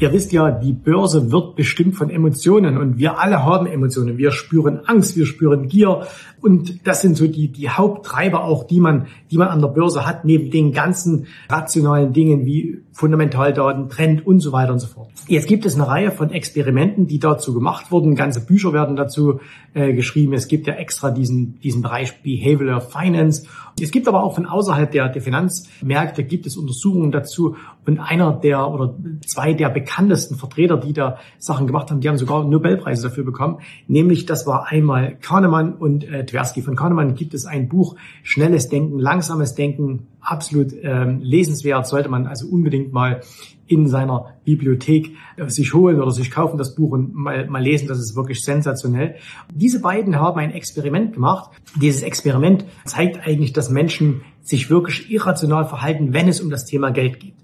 Ihr wisst ja, die Börse wird bestimmt von Emotionen und wir alle haben Emotionen. Wir spüren Angst, wir spüren Gier und das sind so die, die Haupttreiber auch, die man, die man an der Börse hat, neben den ganzen rationalen Dingen wie Fundamentaldaten, Trend und so weiter und so fort. Jetzt gibt es eine Reihe von Experimenten, die dazu gemacht wurden. Ganze Bücher werden dazu äh, geschrieben. Es gibt ja extra diesen, diesen Bereich Behavioral Finance. Es gibt aber auch von außerhalb der, der Finanzmärkte gibt es Untersuchungen dazu. Und einer der oder zwei der bekanntesten Vertreter, die da Sachen gemacht haben, die haben sogar Nobelpreise dafür bekommen. Nämlich, das war einmal Kahnemann und äh, Tversky. Von Kahnemann gibt es ein Buch, Schnelles Denken, Langsames Denken, absolut ähm, lesenswert, sollte man also unbedingt mal in seiner Bibliothek äh, sich holen oder sich kaufen das Buch und mal, mal lesen. Das ist wirklich sensationell. Diese beiden haben ein Experiment gemacht. Dieses Experiment zeigt eigentlich, dass Menschen sich wirklich irrational verhalten, wenn es um das Thema Geld geht.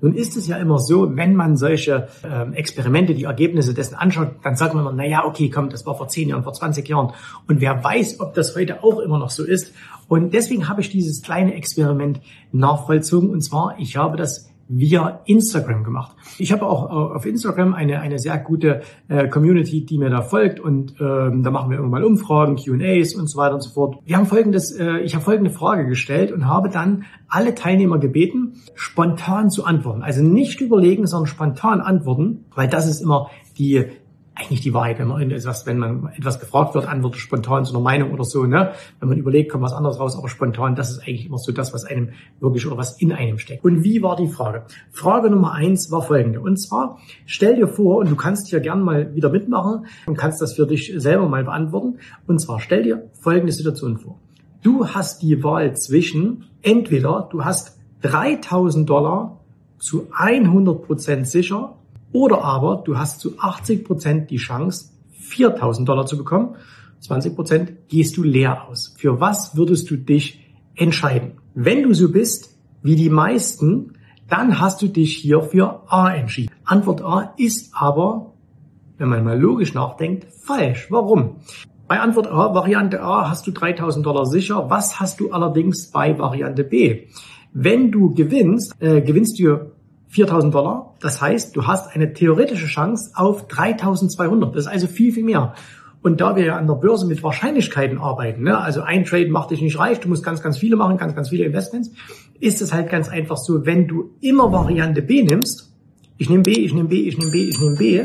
Nun ist es ja immer so, wenn man solche ähm, Experimente, die Ergebnisse dessen anschaut, dann sagt man immer, na ja, okay, komm, das war vor 10 Jahren, vor 20 Jahren. Und wer weiß, ob das heute auch immer noch so ist. Und deswegen habe ich dieses kleine Experiment nachvollzogen. Und zwar, ich habe das via Instagram gemacht. Ich habe auch äh, auf Instagram eine, eine sehr gute äh, Community, die mir da folgt und ähm, da machen wir mal Umfragen, Q&As und so weiter und so fort. Wir haben folgendes, äh, ich habe folgende Frage gestellt und habe dann alle Teilnehmer gebeten, spontan zu antworten. Also nicht überlegen, sondern spontan antworten, weil das ist immer die eigentlich die Wahrheit, wenn man etwas, wenn man etwas gefragt wird, antwortet spontan zu einer Meinung oder so, ne? Wenn man überlegt, kommt was anderes raus, aber spontan, das ist eigentlich immer so das, was einem wirklich oder was in einem steckt. Und wie war die Frage? Frage Nummer eins war folgende. Und zwar, stell dir vor, und du kannst hier gern mal wieder mitmachen und kannst das für dich selber mal beantworten. Und zwar, stell dir folgende Situation vor. Du hast die Wahl zwischen, entweder du hast 3000 Dollar zu 100 Prozent sicher oder aber du hast zu 80 Prozent die Chance, 4000 Dollar zu bekommen. 20 Prozent gehst du leer aus. Für was würdest du dich entscheiden? Wenn du so bist wie die meisten, dann hast du dich hier für A entschieden. Antwort A ist aber, wenn man mal logisch nachdenkt, falsch. Warum? Bei Antwort A, Variante A, hast du 3000 Dollar sicher. Was hast du allerdings bei Variante B? Wenn du gewinnst, äh, gewinnst du 4000 Dollar. Das heißt, du hast eine theoretische Chance auf 3200. Das ist also viel, viel mehr. Und da wir ja an der Börse mit Wahrscheinlichkeiten arbeiten, ne, also ein Trade macht dich nicht reich, du musst ganz, ganz viele machen, ganz, ganz viele Investments, ist es halt ganz einfach so, wenn du immer Variante B nimmst, ich nehme B, ich nehme B, ich nehme B, ich nehme B,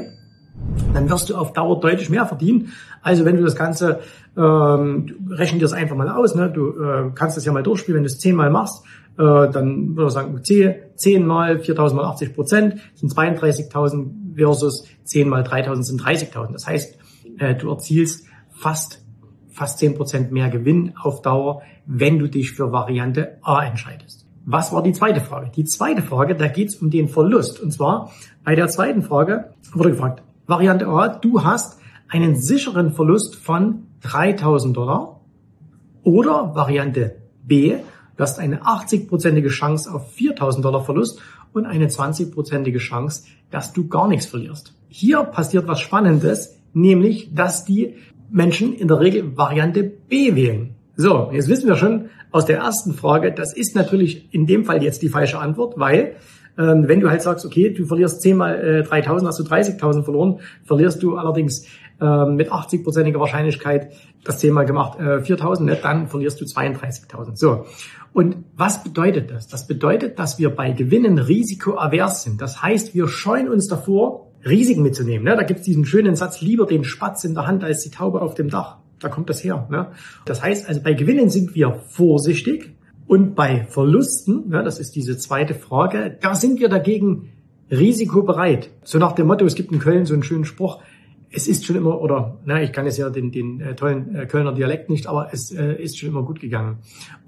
dann wirst du auf Dauer deutlich mehr verdienen. Also wenn du das Ganze, ähm, rechnen dir das einfach mal aus, ne? du äh, kannst das ja mal durchspielen, wenn du es zehnmal machst, äh, dann würde ich sagen, 10 mal 4.000 mal 80 Prozent sind 32.000 versus 10 mal 3.000 sind 30.000. Das heißt, äh, du erzielst fast fast 10 Prozent mehr Gewinn auf Dauer, wenn du dich für Variante A entscheidest. Was war die zweite Frage? Die zweite Frage, da geht es um den Verlust. Und zwar bei der zweiten Frage wurde gefragt, Variante A, du hast einen sicheren Verlust von 3000 Dollar oder Variante B, Du hast eine 80-prozentige Chance auf 4000 Dollar Verlust und eine 20-prozentige Chance, dass du gar nichts verlierst. Hier passiert was Spannendes, nämlich, dass die Menschen in der Regel Variante B wählen. So, jetzt wissen wir schon aus der ersten Frage, das ist natürlich in dem Fall jetzt die falsche Antwort, weil ähm, wenn du halt sagst, okay, du verlierst 10 mal äh, 3000, hast du 30.000 verloren, verlierst du allerdings äh, mit 80-prozentiger Wahrscheinlichkeit das zehnmal gemacht, äh, 4.000, ne, dann verlierst du 32.000. So. Und was bedeutet das? Das bedeutet, dass wir bei Gewinnen risikoavers sind. Das heißt, wir scheuen uns davor, Risiken mitzunehmen. Ne? Da gibt es diesen schönen Satz, lieber den Spatz in der Hand als die Taube auf dem Dach. Da kommt das her. Ne? Das heißt also, bei Gewinnen sind wir vorsichtig und bei Verlusten, ne, das ist diese zweite Frage, da sind wir dagegen risikobereit. So nach dem Motto, es gibt in Köln so einen schönen Spruch, es ist schon immer, oder na, ich kann jetzt ja den, den äh, tollen äh, Kölner Dialekt nicht, aber es äh, ist schon immer gut gegangen.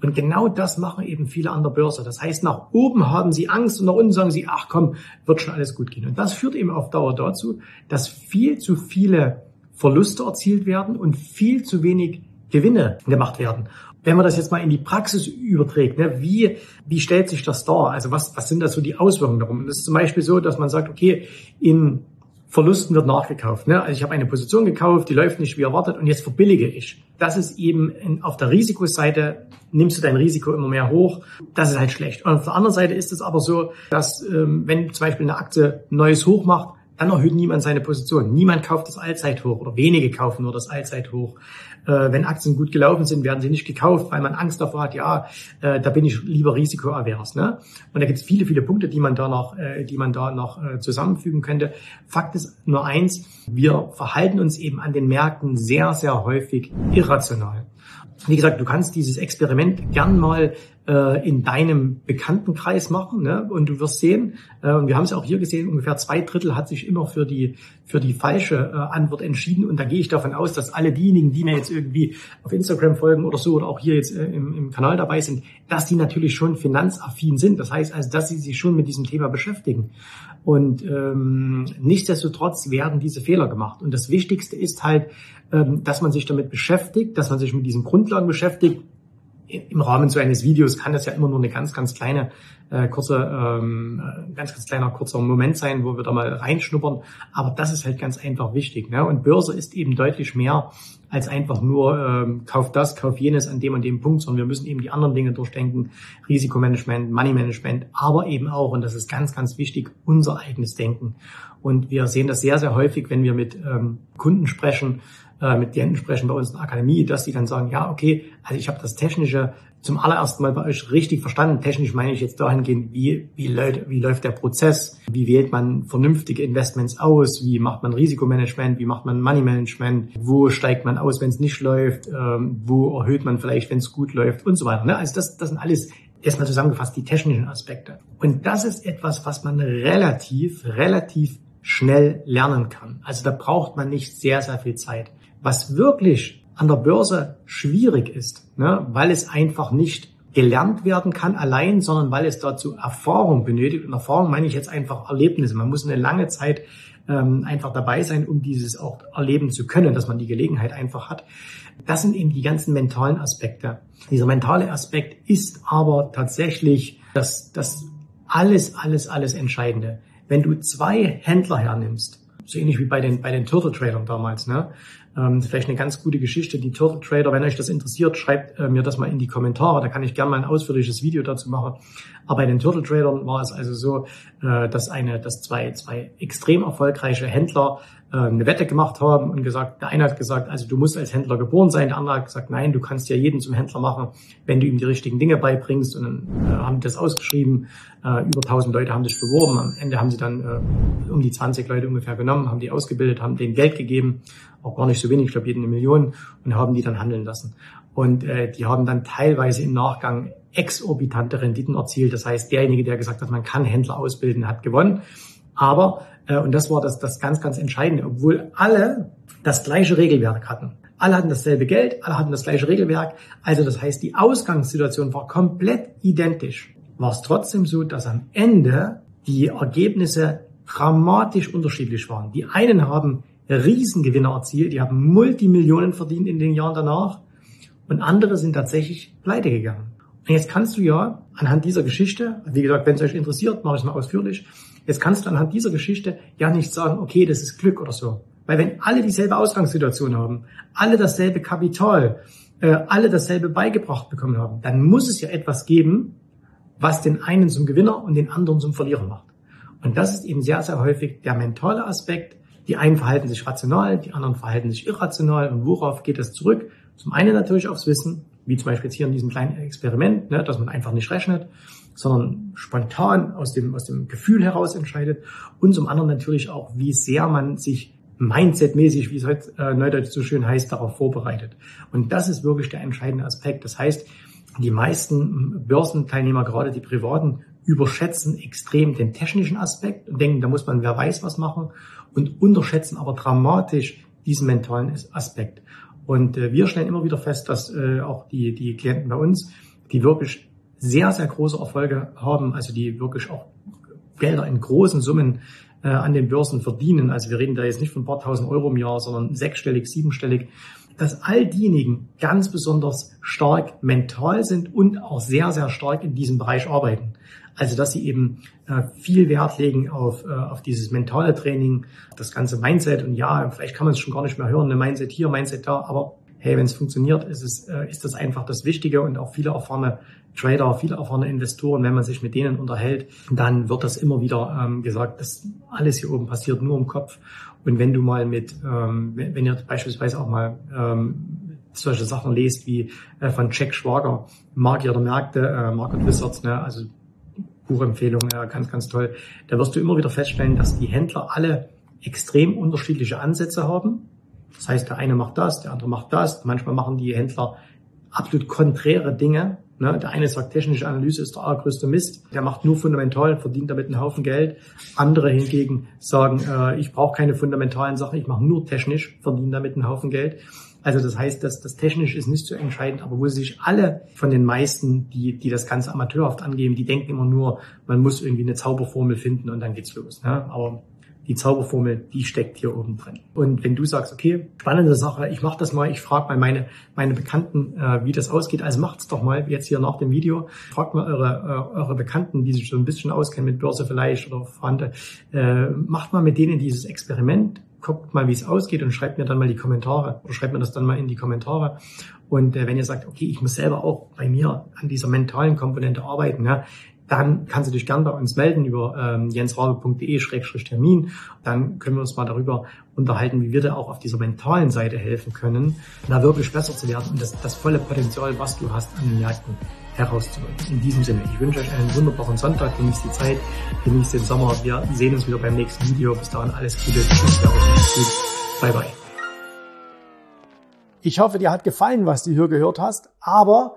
Und genau das machen eben viele an der Börse. Das heißt, nach oben haben sie Angst und nach unten sagen sie, ach komm, wird schon alles gut gehen. Und das führt eben auf Dauer dazu, dass viel zu viele Verluste erzielt werden und viel zu wenig Gewinne gemacht werden. Wenn man das jetzt mal in die Praxis überträgt, ne, wie, wie stellt sich das dar? Also was, was sind da so die Auswirkungen darum? Das ist zum Beispiel so, dass man sagt, okay, in Verlusten wird nachgekauft. Ne? Also ich habe eine Position gekauft, die läuft nicht wie erwartet und jetzt verbillige ich. Das ist eben in, auf der Risikoseite, nimmst du dein Risiko immer mehr hoch. Das ist halt schlecht. Und auf der anderen Seite ist es aber so, dass ähm, wenn zum Beispiel eine Aktie neues Hoch macht, dann erhöht niemand seine Position. Niemand kauft das Allzeithoch oder wenige kaufen nur das Allzeithoch. Äh, wenn Aktien gut gelaufen sind, werden sie nicht gekauft, weil man Angst davor hat, ja, äh, da bin ich lieber risikoavers. Ne? Und da gibt es viele, viele Punkte, die man da noch, äh, die man da noch äh, zusammenfügen könnte. Fakt ist nur eins, wir verhalten uns eben an den Märkten sehr, sehr häufig irrational. Wie gesagt, du kannst dieses Experiment gern mal äh, in deinem Bekanntenkreis machen ne? und du wirst sehen, äh, und wir haben es auch hier gesehen, ungefähr zwei Drittel hat sich immer für die, für die falsche äh, Antwort entschieden und da gehe ich davon aus, dass alle diejenigen, die mir jetzt irgendwie auf Instagram folgen oder so oder auch hier jetzt äh, im, im Kanal dabei sind, dass die natürlich schon finanzaffin sind. Das heißt also, dass sie sich schon mit diesem Thema beschäftigen. Und ähm, nichtsdestotrotz werden diese Fehler gemacht. Und das Wichtigste ist halt, ähm, dass man sich damit beschäftigt, dass man sich mit diesen Grundlagen beschäftigt. Im Rahmen so eines Videos kann das ja immer nur eine ganz, ganz kleine äh, kurze, ähm, äh, ganz, ganz kleiner kurzer Moment sein, wo wir da mal reinschnuppern. Aber das ist halt ganz einfach wichtig. Ne? Und Börse ist eben deutlich mehr als einfach nur ähm, kauf das, kauf jenes an dem und dem Punkt, sondern wir müssen eben die anderen Dinge durchdenken, Risikomanagement, Moneymanagement, aber eben auch, und das ist ganz, ganz wichtig, unser eigenes Denken. Und wir sehen das sehr, sehr häufig, wenn wir mit ähm, Kunden sprechen, äh, mit Klienten sprechen bei uns in der Akademie, dass die dann sagen, ja, okay, also ich habe das Technische zum allerersten Mal bei euch richtig verstanden. Technisch meine ich jetzt dahingehend, wie, wie, läuft, wie läuft der Prozess, wie wählt man vernünftige Investments aus, wie macht man Risikomanagement, wie macht man Moneymanagement, wo steigt man aus, wenn es nicht läuft, ähm, wo erhöht man vielleicht, wenn es gut läuft und so weiter. Ne? Also das, das sind alles erstmal zusammengefasst die technischen Aspekte. Und das ist etwas, was man relativ, relativ schnell lernen kann. Also da braucht man nicht sehr, sehr viel Zeit. Was wirklich an der Börse schwierig ist, ne, weil es einfach nicht gelernt werden kann allein, sondern weil es dazu Erfahrung benötigt. Und Erfahrung meine ich jetzt einfach Erlebnisse. Man muss eine lange Zeit ähm, einfach dabei sein, um dieses auch erleben zu können, dass man die Gelegenheit einfach hat. Das sind eben die ganzen mentalen Aspekte. Dieser mentale Aspekt ist aber tatsächlich das, das alles, alles, alles Entscheidende. Wenn du zwei Händler hernimmst, so ähnlich wie bei den, bei den Turtle Tradern damals, ne? Ähm, vielleicht eine ganz gute Geschichte. Die Turtle Trader, wenn euch das interessiert, schreibt äh, mir das mal in die Kommentare. Da kann ich gerne mal ein ausführliches Video dazu machen. Aber bei den Turtle Tradern war es also so, äh, dass eine, dass zwei, zwei extrem erfolgreiche Händler äh, eine Wette gemacht haben und gesagt, der eine hat gesagt, also du musst als Händler geboren sein, der andere hat gesagt, nein, du kannst ja jeden zum Händler machen, wenn du ihm die richtigen Dinge beibringst. Und dann äh, haben das ausgeschrieben, über 1000 Leute haben sich beworben. Am Ende haben sie dann um die 20 Leute ungefähr genommen, haben die ausgebildet, haben denen Geld gegeben, auch gar nicht so wenig, ich glaube eine Million, und haben die dann handeln lassen. Und äh, die haben dann teilweise im Nachgang exorbitante Renditen erzielt. Das heißt, derjenige, der gesagt hat, man kann Händler ausbilden, hat gewonnen. Aber, äh, und das war das, das ganz, ganz Entscheidende, obwohl alle das gleiche Regelwerk hatten. Alle hatten dasselbe Geld, alle hatten das gleiche Regelwerk. Also das heißt, die Ausgangssituation war komplett identisch. War es trotzdem so, dass am Ende die Ergebnisse dramatisch unterschiedlich waren. Die einen haben Riesengewinne erzielt, die haben Multimillionen verdient in den Jahren danach und andere sind tatsächlich pleite gegangen. Und jetzt kannst du ja anhand dieser Geschichte, wie gesagt, wenn es euch interessiert, mache ich es mal ausführlich, Jetzt kannst du anhand dieser Geschichte ja nicht sagen, okay, das ist Glück oder so. Weil wenn alle dieselbe Ausgangssituation haben, alle dasselbe Kapital, äh, alle dasselbe beigebracht bekommen haben, dann muss es ja etwas geben, was den einen zum Gewinner und den anderen zum Verlierer macht. Und das ist eben sehr, sehr häufig der mentale Aspekt, Die einen verhalten sich rational, die anderen verhalten sich irrational. Und worauf geht es zurück? Zum einen natürlich aufs Wissen, wie zum Beispiel jetzt hier in diesem kleinen Experiment, ne, dass man einfach nicht rechnet, sondern spontan aus dem, aus dem Gefühl heraus entscheidet. Und zum anderen natürlich auch, wie sehr man sich Mindset-mäßig, wie es heute äh, neudeutsch so schön heißt, darauf vorbereitet. Und das ist wirklich der entscheidende Aspekt. Das heißt, die meisten Börsenteilnehmer, gerade die privaten, überschätzen extrem den technischen Aspekt und denken, da muss man wer weiß was machen und unterschätzen aber dramatisch diesen mentalen Aspekt. Und äh, wir stellen immer wieder fest, dass äh, auch die, die Klienten bei uns, die wirklich sehr, sehr große Erfolge haben, also die wirklich auch Gelder in großen Summen äh, an den Börsen verdienen. Also wir reden da jetzt nicht von ein paar tausend Euro im Jahr, sondern sechsstellig, siebenstellig, dass all diejenigen ganz besonders stark mental sind und auch sehr, sehr stark in diesem Bereich arbeiten. Also dass sie eben äh, viel Wert legen auf, äh, auf dieses mentale Training, das ganze Mindset. Und ja, vielleicht kann man es schon gar nicht mehr hören, eine Mindset hier, Mindset da, aber hey, wenn es funktioniert, ist, es, äh, ist das einfach das Wichtige und auch viele erfahrene Trader, viele erfahrene Investoren, wenn man sich mit denen unterhält, dann wird das immer wieder ähm, gesagt, dass alles hier oben passiert nur im Kopf. Und wenn du mal mit, ähm, wenn, wenn ihr beispielsweise auch mal ähm, solche Sachen lest wie äh, von Jack Schwager, Magier der Märkte, äh, Market Wizards, ne, also Buchempfehlung, ja, ganz, ganz toll, da wirst du immer wieder feststellen, dass die Händler alle extrem unterschiedliche Ansätze haben. Das heißt, der eine macht das, der andere macht das. Manchmal machen die Händler absolut konträre Dinge. Ne? Der eine sagt, technische Analyse ist der allergrößte Mist. Der macht nur fundamental, verdient damit einen Haufen Geld. Andere hingegen sagen, äh, ich brauche keine fundamentalen Sachen, ich mache nur technisch, verdiene damit einen Haufen Geld. Also das heißt, dass das technisch ist nicht so entscheidend, aber wo sich alle von den meisten, die, die das Ganze amateurhaft angeben, die denken immer nur, man muss irgendwie eine Zauberformel finden und dann geht's los. Ne? Aber die Zauberformel, die steckt hier oben drin. Und wenn du sagst, okay, spannende Sache, ich mache das mal, ich frage mal meine, meine Bekannten, äh, wie das ausgeht, also macht's doch mal jetzt hier nach dem Video, fragt mal eure, äh, eure Bekannten, die sich so ein bisschen auskennen mit Börse vielleicht oder Verwandte, äh, macht mal mit denen dieses Experiment, guckt mal, wie es ausgeht und schreibt mir dann mal die Kommentare oder schreibt mir das dann mal in die Kommentare. Und äh, wenn ihr sagt, okay, ich muss selber auch bei mir an dieser mentalen Komponente arbeiten, ja, dann kannst du dich gern bei uns melden über ähm, jensrabe.de-termin. Dann können wir uns mal darüber unterhalten, wie wir da auch auf dieser mentalen Seite helfen können, da wirklich besser zu werden und das, das volle Potenzial, was du hast an den Märkten herauszuholen. In diesem Sinne, ich wünsche euch einen wunderbaren Sonntag, genießt die Zeit, genießt den Sommer. Wir sehen uns wieder beim nächsten Video. Bis dahin alles Gute. Tschüss, Bye bye. Ich hoffe, dir hat gefallen, was du hier gehört hast, aber